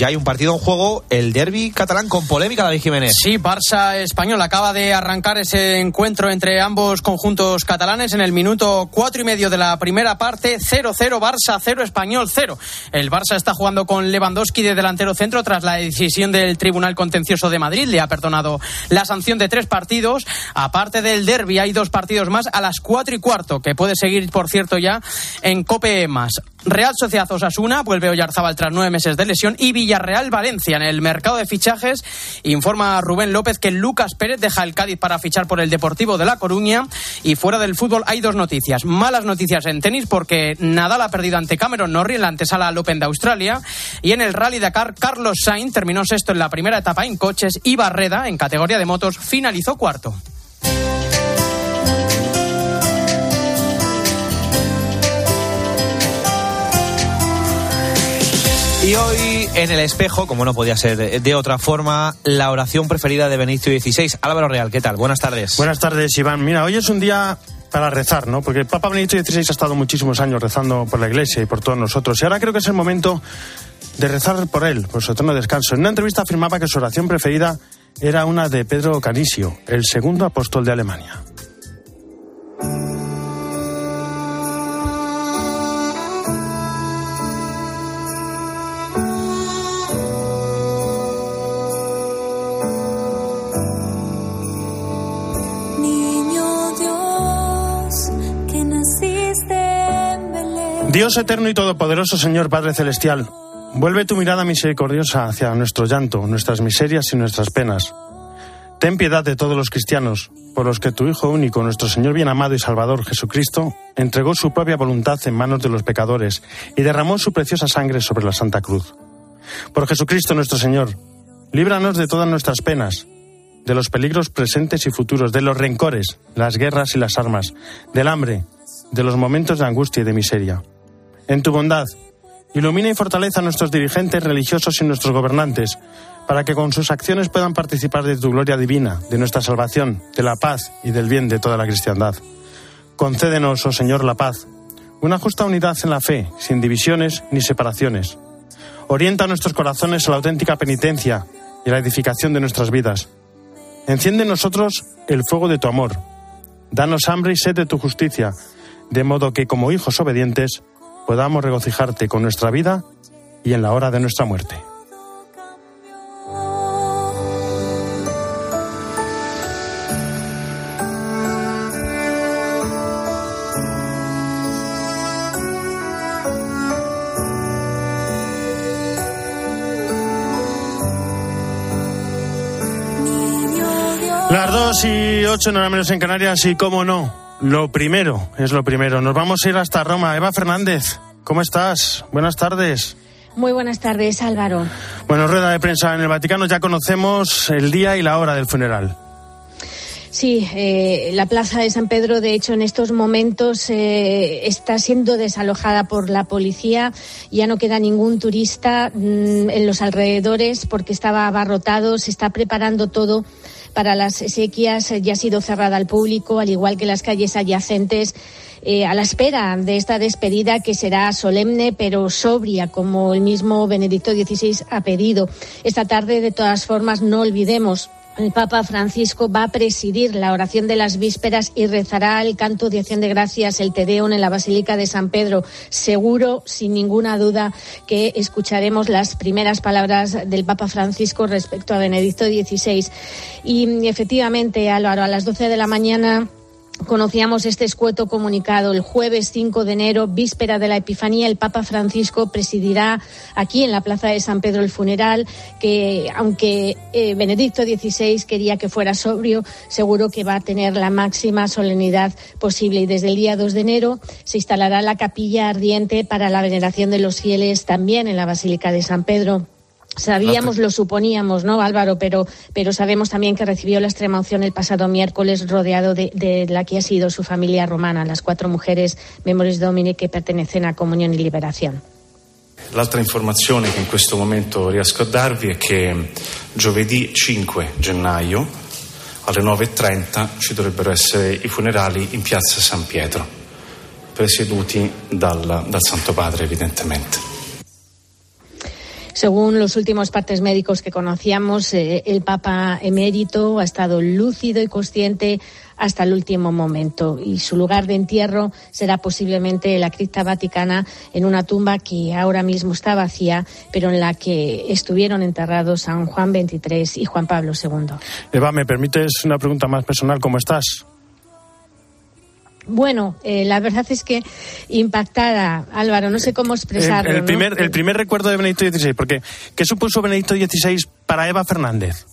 ya hay un partido en juego, el derby catalán con polémica, David Jiménez. Sí, Barça español acaba de arrancar ese encuentro entre ambos conjuntos catalanes en el minuto cuatro y medio de la primera parte, 0-0 Barça, 0 español, 0. El Barça está jugando con Lewandowski de delantero centro tras la decisión del Tribunal Contencioso de Madrid. Le ha perdonado la sanción de tres partidos. Aparte del derby, hay dos partidos más a las cuatro y cuarto, que puede seguir, por cierto, ya en Cope más. Real Sociedad Osasuna vuelve Oyarzábal tras nueve meses de lesión y Villarreal Valencia en el mercado de fichajes. Informa Rubén López que Lucas Pérez deja el Cádiz para fichar por el Deportivo de La Coruña. Y fuera del fútbol hay dos noticias. Malas noticias en tenis porque Nadal ha perdido ante Cameron Norrie en la antesala al Open de Australia. Y en el Rally Dakar Carlos Sainz terminó sexto en la primera etapa en coches y Barreda en categoría de motos finalizó cuarto. Y hoy en el espejo, como no podía ser de otra forma, la oración preferida de Benicio XVI. Álvaro Real, ¿qué tal? Buenas tardes. Buenas tardes, Iván. Mira, hoy es un día para rezar, ¿no? Porque el Papa Benedicto XVI ha estado muchísimos años rezando por la Iglesia y por todos nosotros. Y ahora creo que es el momento de rezar por él, por su eterno descanso. En una entrevista afirmaba que su oración preferida era una de Pedro Canisio, el segundo apóstol de Alemania. Dios eterno y todopoderoso, Señor Padre Celestial, vuelve tu mirada misericordiosa hacia nuestro llanto, nuestras miserias y nuestras penas. Ten piedad de todos los cristianos, por los que tu Hijo único, nuestro Señor bien amado y Salvador Jesucristo, entregó su propia voluntad en manos de los pecadores y derramó su preciosa sangre sobre la Santa Cruz. Por Jesucristo nuestro Señor, líbranos de todas nuestras penas, de los peligros presentes y futuros, de los rencores, las guerras y las armas, del hambre, de los momentos de angustia y de miseria en tu bondad. Ilumina y fortaleza a nuestros dirigentes religiosos y nuestros gobernantes, para que con sus acciones puedan participar de tu gloria divina, de nuestra salvación, de la paz y del bien de toda la cristiandad. Concédenos, oh Señor, la paz, una justa unidad en la fe, sin divisiones ni separaciones. Orienta nuestros corazones a la auténtica penitencia y la edificación de nuestras vidas. Enciende en nosotros el fuego de tu amor. Danos hambre y sed de tu justicia, de modo que como hijos obedientes podamos regocijarte con nuestra vida y en la hora de nuestra muerte. Las dos y ocho, no era menos en Canarias, y cómo no, lo primero, es lo primero. Nos vamos a ir hasta Roma. Eva Fernández, ¿cómo estás? Buenas tardes. Muy buenas tardes, Álvaro. Bueno, rueda de prensa en el Vaticano. Ya conocemos el día y la hora del funeral. Sí, eh, la plaza de San Pedro, de hecho, en estos momentos eh, está siendo desalojada por la policía. Ya no queda ningún turista mm, en los alrededores porque estaba abarrotado. Se está preparando todo para las sequías ya ha sido cerrada al público, al igual que las calles adyacentes. Eh, a la espera de esta despedida que será solemne pero sobria, como el mismo Benedicto XVI ha pedido. Esta tarde, de todas formas, no olvidemos el Papa Francisco va a presidir la oración de las vísperas y rezará el canto de acción de gracias, el Tedeum en la Basílica de San Pedro. Seguro, sin ninguna duda, que escucharemos las primeras palabras del Papa Francisco respecto a Benedicto XVI. Y efectivamente, Álvaro, a las 12 de la mañana Conocíamos este escueto comunicado. El jueves 5 de enero, víspera de la Epifanía, el Papa Francisco presidirá aquí en la Plaza de San Pedro el funeral, que aunque eh, Benedicto XVI quería que fuera sobrio, seguro que va a tener la máxima solemnidad posible. Y desde el día 2 de enero se instalará la capilla ardiente para la veneración de los fieles también en la Basílica de San Pedro. Sabíamos, lo suponíamos, ¿no, Álvaro? Pero, pero sabemos también que recibió la extrema opción el pasado miércoles rodeado de, la que ha sido su familia romana, las cuatro mujeres Memoris Domini que pertenecen a Comunión y Liberación. L'altra informazione che in questo momento riesco a darvi è che giovedì 5 gennaio alle 9.30 ci dovrebbero essere i funerali in piazza San Pietro, presieduti dal, dal Santo Padre evidentemente. Según los últimos partes médicos que conocíamos, eh, el Papa emérito ha estado lúcido y consciente hasta el último momento y su lugar de entierro será posiblemente la cripta vaticana en una tumba que ahora mismo está vacía, pero en la que estuvieron enterrados San Juan XXIII y Juan Pablo II. Eva, ¿me permites una pregunta más personal? ¿Cómo estás? Bueno, eh, la verdad es que impactada, Álvaro, no sé cómo expresarlo. El, primer, el primer recuerdo de Benedicto XVI, porque ¿qué supuso Benedicto XVI para Eva Fernández?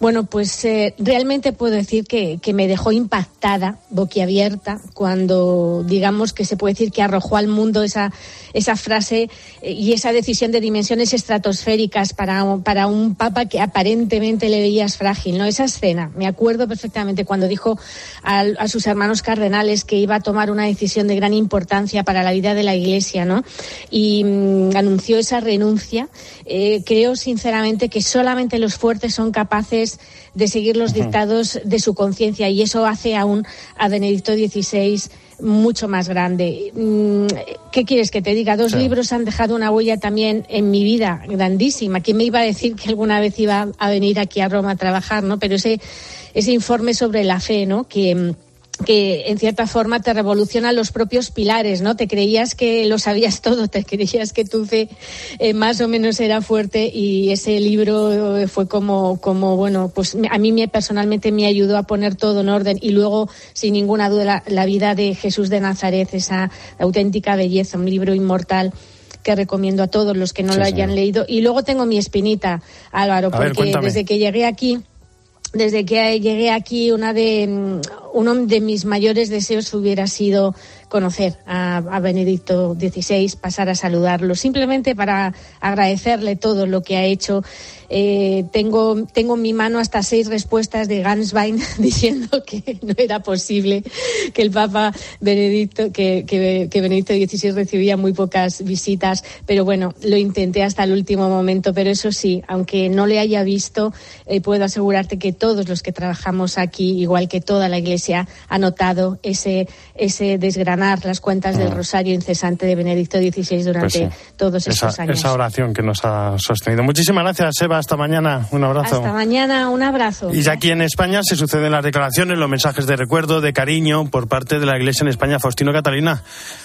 Bueno, pues eh, realmente puedo decir que, me dejó impactada, boquiabierta, cuando digamos que se puede decir que arrojó al mundo esa, esa frase eh, y esa decisión de dimensiones estratosféricas para, para un papa que aparentemente le veías frágil, ¿no? Esa escena, me acuerdo perfectamente cuando dijo a, sus hermanos cardenales que iba a tomar una decisión de gran importancia para la vida de la Iglesia, ¿no? Y mm, anunció esa renuncia. Eh, creo sinceramente que solamente los fuertes son capaces de seguir los dictados de su conciencia y eso hace aún a Benedicto XVI mucho más grande. Mm, ¿Qué quieres que te diga? Dos libros han dejado una huella también en mi vida grandísima. ¿Quién me iba a decir que alguna vez iba a venir aquí a Roma a trabajar, no? Pero ese, ese informe sobre la fe, ¿no? Que mm, que en cierta forma te revoluciona los propios pilares, ¿no? Te creías que lo sabías todo, te creías que tu fe eh, más o menos era fuerte y ese libro eh, fue como, como, bueno, pues a mí me, personalmente me ayudó a poner todo en orden y luego, sin ninguna duda, la, vida de Jesús de Nazaret, esa auténtica belleza, un libro inmortal que recomiendo a todos los que no lo hayan leído. Y luego tengo mi espinita, Álvaro, porque desde que llegué aquí desde que llegué aquí, una de, mm, uno de mis mayores deseos hubiera sido conocer a, Benedicto XVI, pasar a saludarlo, simplemente para agradecerle todo lo que ha hecho. Eh, tengo, tengo en mi mano hasta seis respuestas de Ganswein diciendo que no era posible que el Papa Benedicto, que, que, que, Benedicto XVI recibía muy pocas visitas, pero bueno, lo intenté hasta el último momento. Pero eso sí, aunque no le haya visto, eh, puedo asegurarte que todos los que trabajamos aquí, igual que toda la Iglesia, ha notado ese, ese desgranar las cuentas del mm. rosario incesante de Benedicto XVI durante pues todos estos años. Esa oración que nos ha sostenido. Muchísimas gracias, Eva. Hasta mañana. Un abrazo. Hasta mañana. Un abrazo. Y ya aquí en España se suceden las declaraciones, los mensajes de recuerdo, de cariño por parte de la Iglesia en España. Faustino Catalina,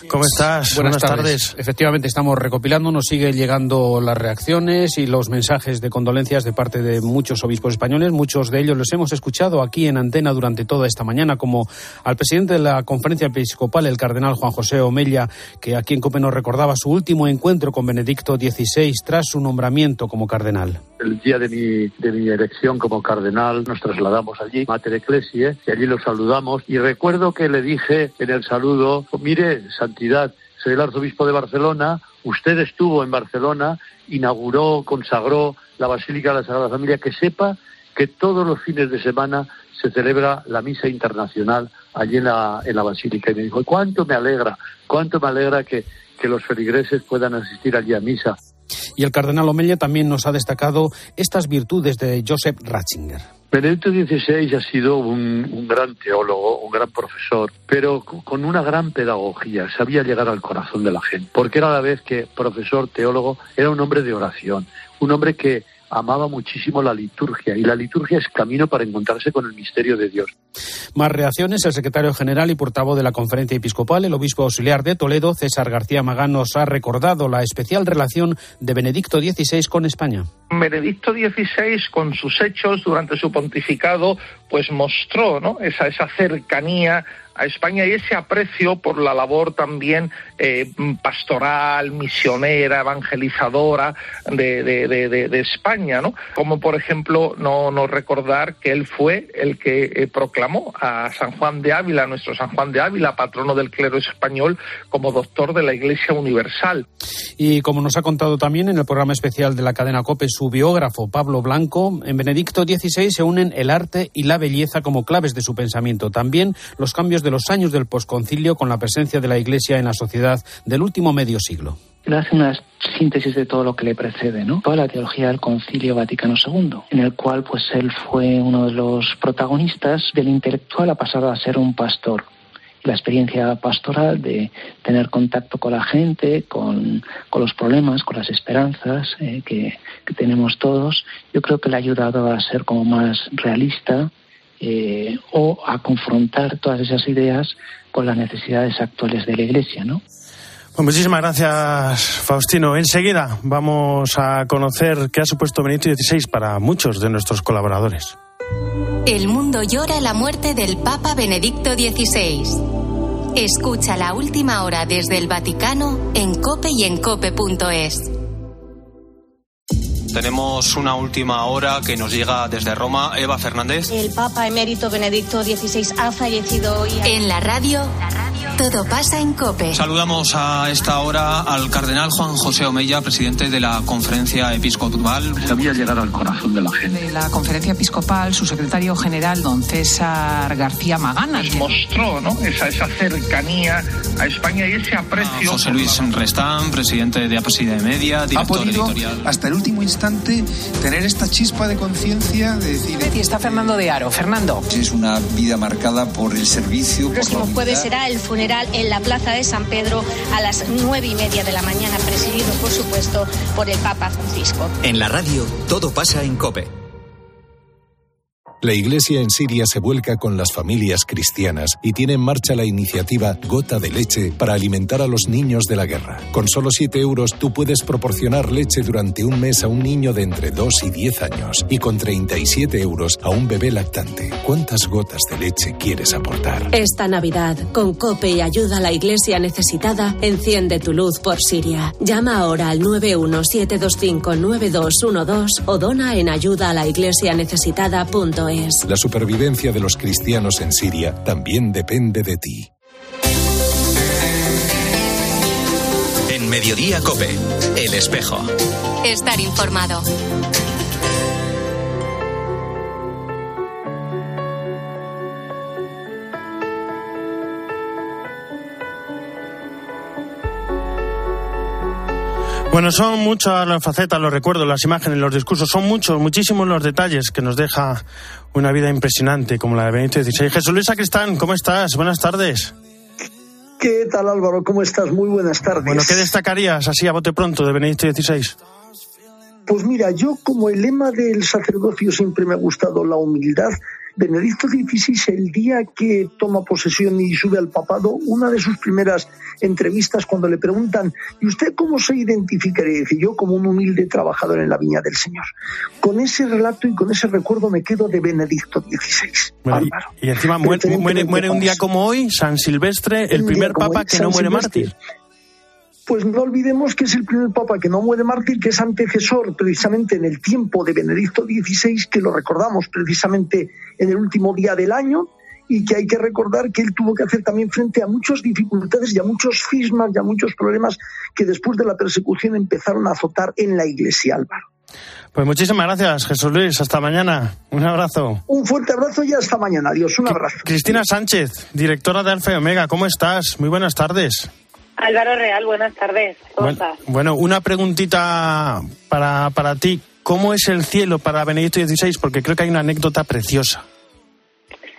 ¿cómo estás? Buenas, tardes. Efectivamente, estamos recopilando, nos siguen llegando las reacciones y los mensajes de condolencias de parte de muchos obispos españoles. Muchos de ellos los hemos escuchado aquí en antena durante toda esta mañana, como al presidente de la conferencia episcopal, el cardenal Juan José Omella, que aquí en Cope recordaba su último encuentro con Benedicto XVI tras su nombramiento como cardenal. El día de mi, de mi elección como cardenal nos trasladamos allí, Mater Ecclesiae, y allí lo saludamos. Y recuerdo que le dije en el saludo, mire, Santidad, soy el arzobispo de Barcelona, usted estuvo en Barcelona, inauguró, consagró la Basílica de la Sagrada Familia, que sepa que todos los fines de semana se celebra la misa internacional allí en la, en la Basílica. Y me dijo, ¿cuánto me alegra? ¿Cuánto me alegra que, que los feligreses puedan asistir allí a misa? Y el cardenal Omelia también nos ha destacado estas virtudes de Joseph Ratzinger. Benedicto XVI ha sido un, un, gran teólogo, un gran profesor, pero con una gran pedagogía, sabía llegar al corazón de la gente, porque era a la vez que profesor, teólogo, era un hombre de oración, un hombre que amaba muchísimo la liturgia y la liturgia es camino para encontrarse con el misterio de Dios. Más reacciones, el secretario general y portavoz de la conferencia episcopal, el obispo auxiliar de Toledo, César García Magán, nos ha recordado la especial relación de Benedicto XVI con España. Benedicto XVI, con sus hechos durante su pontificado, pues mostró ¿no? esa, esa cercanía a España y ese aprecio por la labor también eh, pastoral, misionera, evangelizadora de, España, ¿no? Como por ejemplo no, no recordar que él fue el que eh, proclamó a San Juan de Ávila, nuestro San Juan de Ávila, patrono del clero español, como doctor de la Iglesia Universal. Y como nos ha contado también en el programa especial de la cadena COPE su biógrafo Pablo Blanco, en Benedicto XVI se unen el arte y la belleza como claves de su pensamiento. También los cambios de los años del posconcilio con la presencia de la Iglesia en la sociedad del último medio siglo. Él hace una síntesis de todo lo que le precede, ¿no? Toda la teología del Concilio Vaticano II, en el cual pues él fue uno de los protagonistas del intelectual a pasar a ser un pastor la experiencia pastoral de tener contacto con la gente, con, los problemas, con las esperanzas eh, que, tenemos todos, yo creo que le ha ayudado a ser como más realista eh, o a confrontar todas esas ideas con las necesidades actuales de la Iglesia, ¿no? Pues muchísimas gracias, Faustino. Enseguida vamos a conocer qué ha supuesto Benito XVI para muchos de nuestros colaboradores. El mundo llora la muerte del Papa Benedicto XVI. Escucha la última hora desde el Vaticano en cope y en cope.es. Tenemos una última hora que nos llega desde Roma. Eva Fernández. El Papa emérito Benedicto XVI ha fallecido hoy. En la radio, todo pasa en COPE. Saludamos a esta hora al cardenal Juan José Omeya, presidente de la Conferencia Episcopal. Sabía llegar al corazón de la gente. De la Conferencia Episcopal, su secretario general, don César García Magana. Pues mostró ¿no? esa, esa cercanía a España y ese aprecio. José Luis Restán, presidente de Apresida de Media, director editorial. Hasta el último instante tener esta chispa de conciencia de decir... Y está Fernando de Aro. Fernando. Es una vida marcada por el servicio, el próximo jueves será el funeral en la Plaza de San Pedro a las nueve y media de la mañana, presidido, por supuesto, por el Papa Francisco. En la radio, todo pasa en COPE. La Iglesia en Siria se vuelca con las familias cristianas y tiene en marcha la iniciativa Gota de Leche para alimentar a los niños de la guerra. Con solo 7 euros tú puedes proporcionar leche durante un mes a un niño de entre 2 y 10 años y con 37 euros a un bebé lactante. ¿Cuántas gotas de leche quieres aportar? Esta Navidad, con COPE y ayuda a la Iglesia necesitada, enciende tu luz por Siria. Llama ahora al 917259212 o dona en ayuda a la iglesia. La supervivencia de los cristianos en Siria también depende de ti. En Mediodía Cope, El Espejo. Estar informado. Bueno, son muchas las facetas, los recuerdos, las imágenes, los discursos, son muchos, muchísimos los detalles que nos deja una vida impresionante como la de Benito XVI. Jesús Luis Sacristán, ¿cómo estás? Buenas tardes. ¿Qué tal Álvaro? ¿Cómo estás? Muy buenas tardes. Bueno, ¿qué destacarías así a bote pronto de Benito XVI? Pues mira, yo como el lema del sacerdocio siempre me ha gustado la humildad, Benedicto XVI, el día que toma posesión y sube al papado, una de sus primeras entrevistas cuando le preguntan, ¿y usted cómo se identificaría? Dice, yo como un humilde trabajador en la viña del Señor. Con ese relato y con ese recuerdo me quedo de Benedicto XVI. y, encima muere, muere, un día como hoy, San Silvestre, el primer papa que no muere mártir pues no olvidemos que es el primer papa que no muere mártir, que es antecesor precisamente en el tiempo de Benedicto XVI, que lo recordamos precisamente en el último día del año, y que hay que recordar que él tuvo que hacer también frente a muchas dificultades y a muchos fismas y a muchos problemas que después de la persecución empezaron a azotar en la iglesia, Álvaro. Pues muchísimas gracias, Jesús Luis. Hasta mañana. Un abrazo. Un fuerte abrazo y hasta mañana. Adiós. Un abrazo. Cristina Sánchez, directora de Alfa y Omega. ¿Cómo estás? Muy buenas tardes. Álvaro Real, buenas tardes. ¿Cómo bueno, estás? Bueno, una preguntita para, para ti. ¿Cómo es el cielo para Benedicto XVI? Porque creo que hay una anécdota preciosa.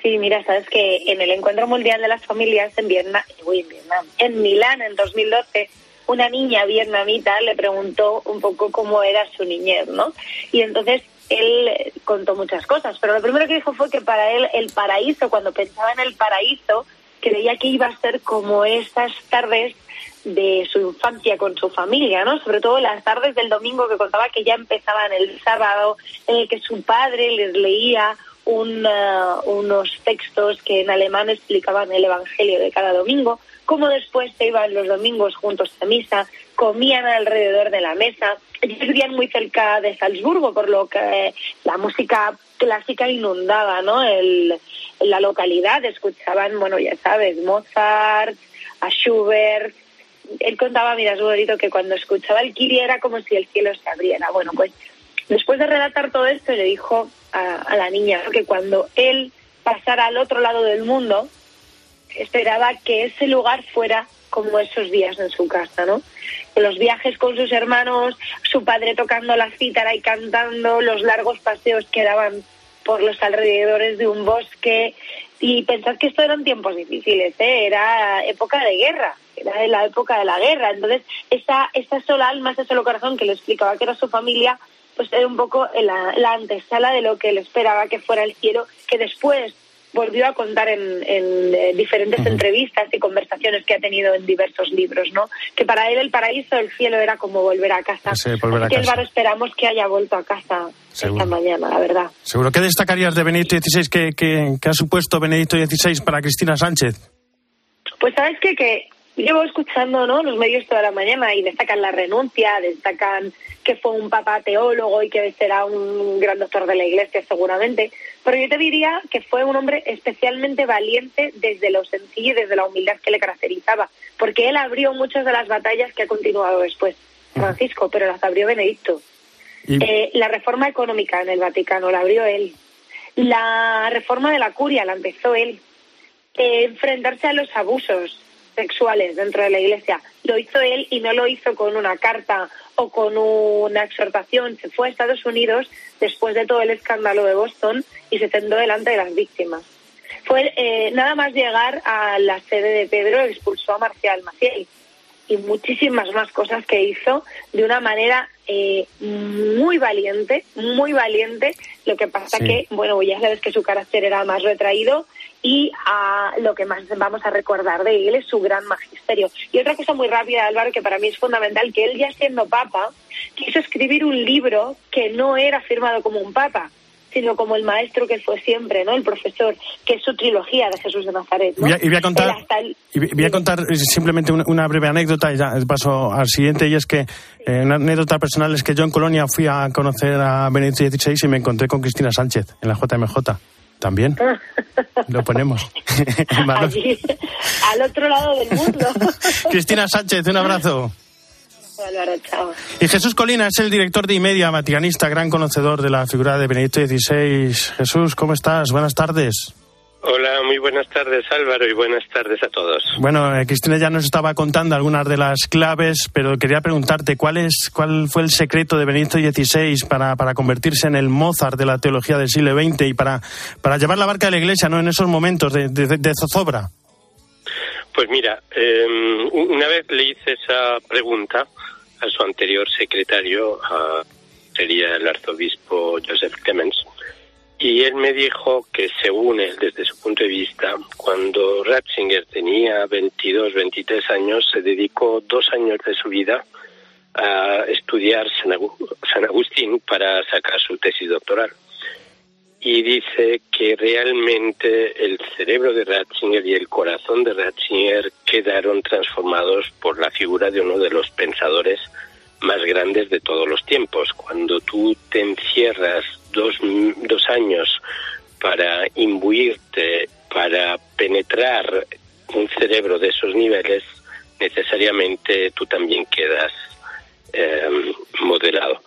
Sí, mira, sabes que en el Encuentro Mundial de las Familias en Vietnam, en, Vietnam, en Milán en 2012, una niña vietnamita le preguntó un poco cómo era su niñez, ¿no? Y entonces él contó muchas cosas, pero lo primero que dijo fue que para él el paraíso, cuando pensaba en el paraíso, creía que iba a ser como estas tardes de su infancia con su familia, ¿no? Sobre todo las tardes del domingo que contaba que ya empezaban el sábado, en el que su padre les leía un, uh, unos textos que en alemán explicaban el Evangelio de cada domingo, como después se iban los domingos juntos a misa, comían alrededor de la mesa. Vivían muy cerca de Salzburgo, por lo que la música clásica inundaba ¿no? El, la localidad. Escuchaban, bueno, ya sabes, Mozart, a Schubert, él contaba, mira, su bonito, que cuando escuchaba el Kiri era como si el cielo se abriera. Bueno, pues después de relatar todo esto, le dijo a, la niña que cuando él pasara al otro lado del mundo, esperaba que ese lugar fuera como esos días en su casa, ¿no? Los viajes con sus hermanos, su padre tocando la cítara y cantando, los largos paseos que daban por los alrededores de un bosque. Y pensad que esto eran tiempos difíciles, ¿eh? era época de guerra, era la época de la guerra. Entonces, esa, esa sola alma, ese solo corazón que le explicaba que era su familia, pues era un poco la, la antesala de lo que él esperaba que fuera el cielo, que después volvió a contar en, en diferentes entrevistas y conversaciones que ha tenido en diversos libros, ¿no? Que para él el paraíso, el cielo era como volver a casa. Sí, volver a Así que casa. Esperamos que haya vuelto a casa Seguro. esta mañana, la verdad. Seguro. ¿Qué destacarías de Benedicto XVI? ¿Qué, qué- qué ha supuesto Benedicto XVI para Cristina Sánchez? Pues sabes qué? que llevo escuchando ¿no? los medios toda la mañana y destacan la renuncia, destacan que fue un papa teólogo y que será un gran doctor de la iglesia seguramente, pero yo te diría que fue un hombre especialmente valiente desde lo sencillo y desde la humildad que le caracterizaba, porque él abrió muchas de las batallas que ha continuado después Francisco, pero las abrió Benedicto. Eh, la reforma económica en el Vaticano la abrió él. La reforma de la curia la empezó él. Eh, enfrentarse a los abusos sexuales dentro de la iglesia lo hizo él y no lo hizo con una carta o con una exhortación. Se fue a Estados Unidos después de todo el escándalo de Boston y se sentó delante de las víctimas. Fue eh, nada más llegar a la sede de Pedro expulsó a Marcial Maciel y muchísimas más cosas que hizo de una manera eh, muy valiente, muy valiente. Lo que pasa Sí. que, bueno, ya sabes que su carácter era más retraído y a lo que más vamos a recordar de él es su gran magisterio. Y otra cosa muy rápida, Álvaro, que para mí es fundamental, que él ya siendo papa quiso escribir un libro que no era firmado como un papa, sino como el maestro que fue siempre, ¿no? El profesor, que es su trilogía de Jesús de Nazaret. ¿no? Voy a- y voy a contar- el- Y voy- a contar eh, simplemente una, una breve anécdota y ya paso al siguiente. Y es que eh, una anécdota personal es que yo en Colonia fui a conocer a Benedicto XVI y me encontré con Cristina Sánchez en la JMJ. También lo ponemos. Allí, al otro lado del mundo. Cristina Sánchez, un abrazo. Álvaro, chao. Y Jesús Colina es el director de Imedia, vaticanista, gran conocedor de la figura de Benedicto XVI. Jesús, ¿cómo estás? Buenas tardes. Hola, muy buenas tardes Álvaro y buenas tardes a todos. Bueno, eh, Cristina ya nos estaba contando algunas de las claves, pero quería preguntarte cuál es cuál fue el secreto de Benedicto XVI para, para convertirse en el Mozart de la teología del siglo XX y para, para llevar la barca de la Iglesia, ¿no? En esos momentos de, de- de zozobra. Pues mira, eh, una vez le hice esa pregunta a su anterior secretario, sería el arzobispo Joseph Clemens, y él me dijo que según él, desde su punto de vista, cuando Ratzinger tenía 22, 23 años, se dedicó dos años de su vida a estudiar San Agustín para sacar su tesis doctoral. Y dice que realmente el cerebro de Ratzinger y el corazón de Ratzinger quedaron transformados por la figura de uno de los pensadores más grandes de todos los tiempos. Cuando tú te encierras dos, dos años para imbuirte, para penetrar un cerebro de esos niveles, necesariamente tú también quedas eh, modelado.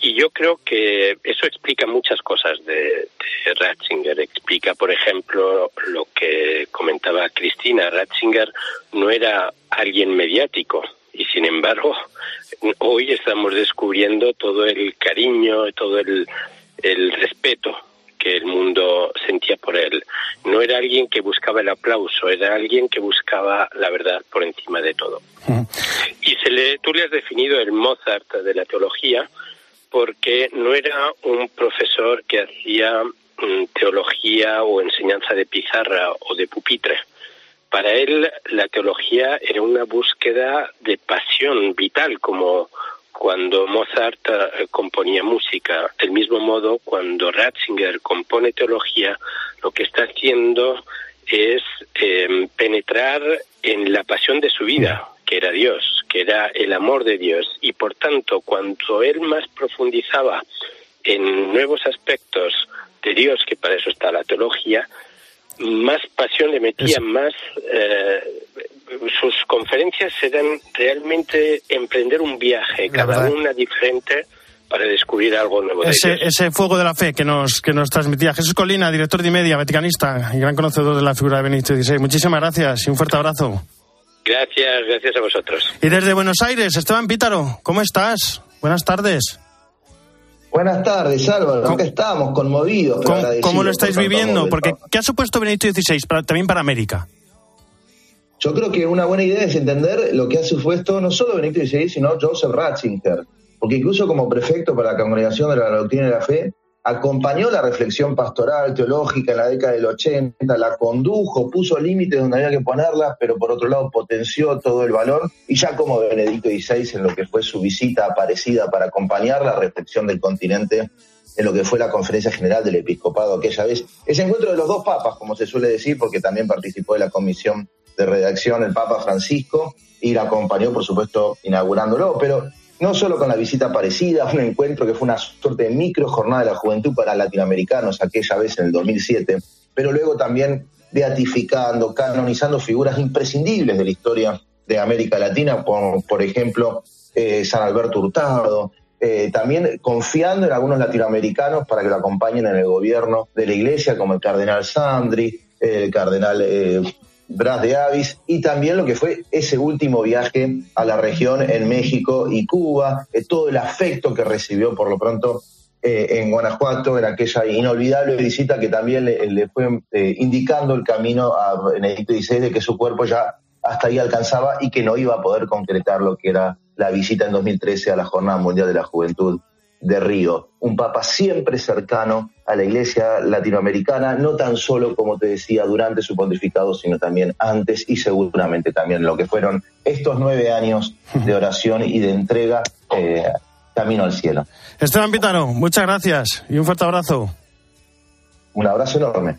Y yo creo que eso explica muchas cosas de, de Ratzinger. Explica, por ejemplo, lo que comentaba Cristina. Ratzinger no era alguien mediático y, sin embargo, hoy estamos descubriendo todo el cariño, todo el, el respeto que el mundo sentía por él. No era alguien que buscaba el aplauso, era alguien que buscaba la verdad por encima de todo. Y se le, tú le has definido el Mozart de la teología porque no era un profesor que hacía mm, teología o enseñanza de pizarra o de pupitre. Para él la teología era una búsqueda de pasión vital, como cuando Mozart eh, componía música. Del mismo modo, cuando Ratzinger compone teología, lo que está haciendo es eh, penetrar en la pasión de su vida, que era Dios, que era el amor de Dios. Y por tanto, cuanto él más profundizaba en nuevos aspectos de Dios, que para eso está la teología, más pasión le metía, más eh, sus conferencias eran realmente emprender un viaje, cada una diferente para descubrir algo nuevo de Ese, ese fuego de la fe que nos, que nos transmitía Jesús Colina, director de Imedia, vaticanista y gran conocedor de la figura de Benedicto XVI. Muchísimas gracias y un fuerte abrazo. Gracias, gracias a vosotros. Y desde Buenos Aires, Esteban Pítaro, ¿cómo estás? Buenas tardes. Buenas tardes, Álvaro. Acá estamos, conmovidos. ¿Cómo, ¿cómo lo estáis viviendo? Porque, ¿qué ha supuesto Benedicto XVI también para América? Yo creo que una buena idea es entender lo que ha supuesto no solo Benedicto XVI, sino Joseph Ratzinger. Porque incluso como prefecto para la Congregación de la Doctrina de la Fe, acompañó la reflexión pastoral, teológica en la década del 80, la condujo, puso límites donde había que ponerlas, pero por otro lado potenció todo el valor. Y ya como Benedicto XVI, en lo que fue su visita aparecida para acompañar la reflexión del continente en lo que fue la conferencia general del episcopado aquella vez. Ese encuentro de los dos papas, como se suele decir, porque también participó de la comisión de redacción el Papa Francisco y la acompañó, por supuesto, inaugurándolo, pero no solo con la visita parecida, un encuentro que fue una suerte de micro jornada de la juventud para latinoamericanos aquella vez en el 2007, pero luego también beatificando, canonizando figuras imprescindibles de la historia de América Latina, por, por ejemplo, eh, San Alberto Hurtado, eh, también confiando en algunos latinoamericanos para que lo acompañen en el gobierno de la iglesia, como el cardenal Sandri, el cardenal eh, Bras de Avis y también lo que fue ese último viaje a la región en México y Cuba, eh, todo el afecto que recibió por lo pronto eh, en Guanajuato, en aquella inolvidable visita que también le, fue eh, indicando el camino a Benedicto XVI de que su cuerpo ya hasta ahí alcanzaba y que no iba a poder concretar lo que era la visita en 2013 a la Jornada Mundial de la Juventud de Río, un papa siempre cercano a la iglesia latinoamericana, no tan solo, como te decía, durante su pontificado, sino también antes y seguramente también lo que fueron estos nueve años de oración y de entrega eh, camino al cielo. Esteban Pitano, muchas gracias y un fuerte abrazo. Un abrazo enorme.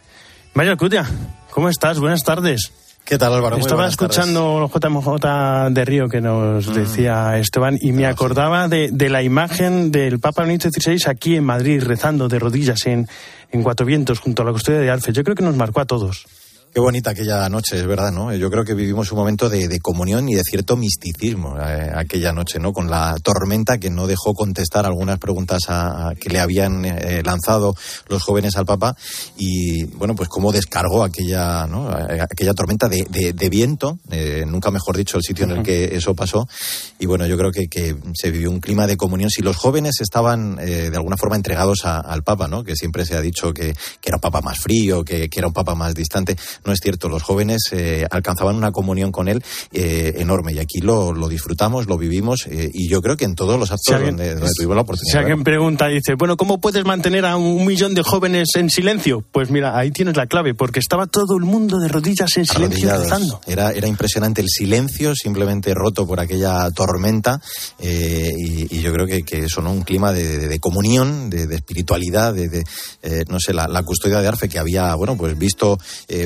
Mayor Cutia, ¿cómo estás? Buenas tardes. ¿Qué tal, Álvaro? Estaba escuchando JMJ de Río que nos mm. decía Esteban y me acordaba de, de, la imagen del Papa Benito XVI aquí en Madrid rezando de rodillas en, en Cuatro Vientos junto a la custodia de Alfe. Yo creo que nos marcó a todos. Qué bonita aquella noche, es verdad, ¿no? Yo creo que vivimos un momento de, comunión y de cierto misticismo eh, aquella noche, ¿no? Con la tormenta que no dejó contestar algunas preguntas a, que le habían eh, lanzado los jóvenes al Papa y, bueno, pues cómo descargó aquella, ¿no? aquella tormenta de, viento, eh, nunca mejor dicho el sitio en el que eso pasó. Y bueno, yo creo que, que se vivió un clima de comunión. Si los jóvenes estaban de alguna forma entregados al Papa, ¿no? Que siempre se ha dicho que, que era un Papa más frío, que, que era un Papa más distante no es cierto. Los jóvenes eh, alcanzaban una comunión con él eh, enorme y aquí lo, disfrutamos, lo vivimos eh, y yo creo que en todos los actos donde, tuvimos la oportunidad. Si alguien pregunta dice, bueno, ¿cómo puedes mantener a un millón de jóvenes en silencio? Pues mira, ahí tienes la clave, porque estaba todo el mundo de rodillas en silencio rezando. Era, era impresionante el silencio, simplemente roto por aquella tormenta y, yo creo que, que sonó un clima de, comunión, de, espiritualidad, de, no sé, la, la, custodia de Arfe que había, bueno, pues visto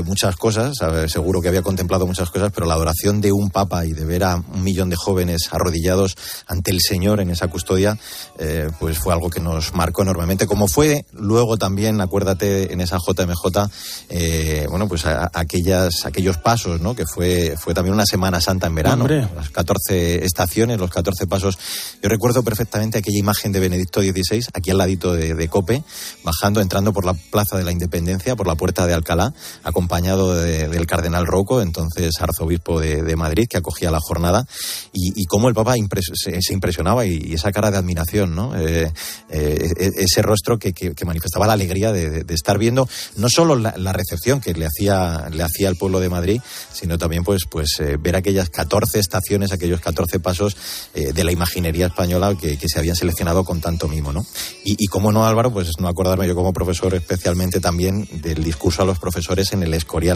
muchas cosas, seguro que había contemplado muchas cosas, pero la adoración de un papa y de ver a un millón de jóvenes arrodillados ante el Señor en esa custodia, eh, pues fue algo que nos marcó enormemente. Como fue luego también, acuérdate, en esa JMJ, eh, bueno, pues aquellas, aquellos pasos, ¿no? Que fue, fue también una Semana Santa en verano, las 14 estaciones, los 14 pasos. Yo recuerdo perfectamente aquella imagen de Benedicto XVI, aquí al ladito de, de Cope, bajando, entrando por la Plaza de la Independencia, por la Puerta de Alcalá, acompañado del cardenal Rocco, entonces arzobispo de, Madrid, que acogía la jornada, y, cómo el Papa se, impresionaba y, esa cara de admiración, ¿no? Eh, eh, e, ese rostro que, manifestaba la alegría de, estar viendo no solo la, recepción que le hacía, le hacía al pueblo de Madrid, sino también pues, pues eh, ver aquellas 14 estaciones, aquellos 14 pasos de la imaginería española que, se habían seleccionado con tanto mimo, ¿no? Y, y cómo no, Álvaro, pues no acordarme yo como profesor especialmente también del discurso a los profesores en el Escorial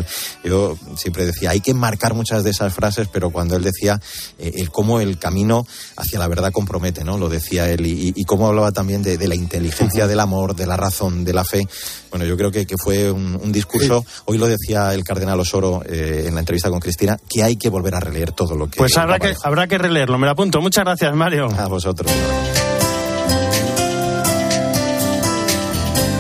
yo siempre decía, hay que marcar muchas de esas frases, pero cuando él decía eh, el cómo el camino hacia la verdad compromete, ¿no? Lo decía él, y, cómo hablaba también de, la inteligencia del amor, de la razón, de la fe. Bueno, yo creo que, que fue un, discurso, hoy lo decía el cardenal Osoro eh, en la entrevista con Cristina, que hay que volver a releer todo lo que... Pues habrá que, habrá que releerlo, me lo apunto. Muchas gracias, Mario. A vosotros.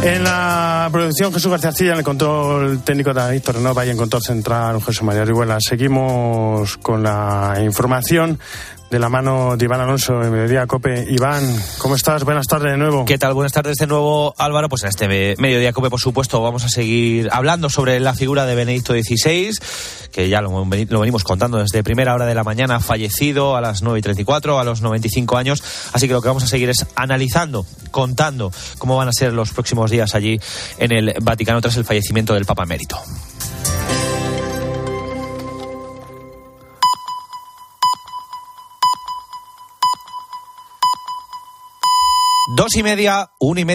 En la producción Jesús García Cilla, en el control técnico de Víctor Renova y en control central José María Orihuela. Seguimos con la información de la mano de Iván Alonso en Mediodía Cope. Iván, ¿cómo estás? Buenas tardes de nuevo. ¿Qué tal? Buenas tardes de nuevo, Álvaro. Pues en este Mediodía Cope, por supuesto, vamos a seguir hablando sobre la figura de Benedicto XVI, que ya lo, venimos contando desde primera hora de la mañana, fallecido a las 9 y 34, a los 95 años. Así que lo que vamos a seguir es analizando, contando cómo van a ser los próximos días allí en el Vaticano tras el fallecimiento del Papa Emérito. Dos y media, una y media.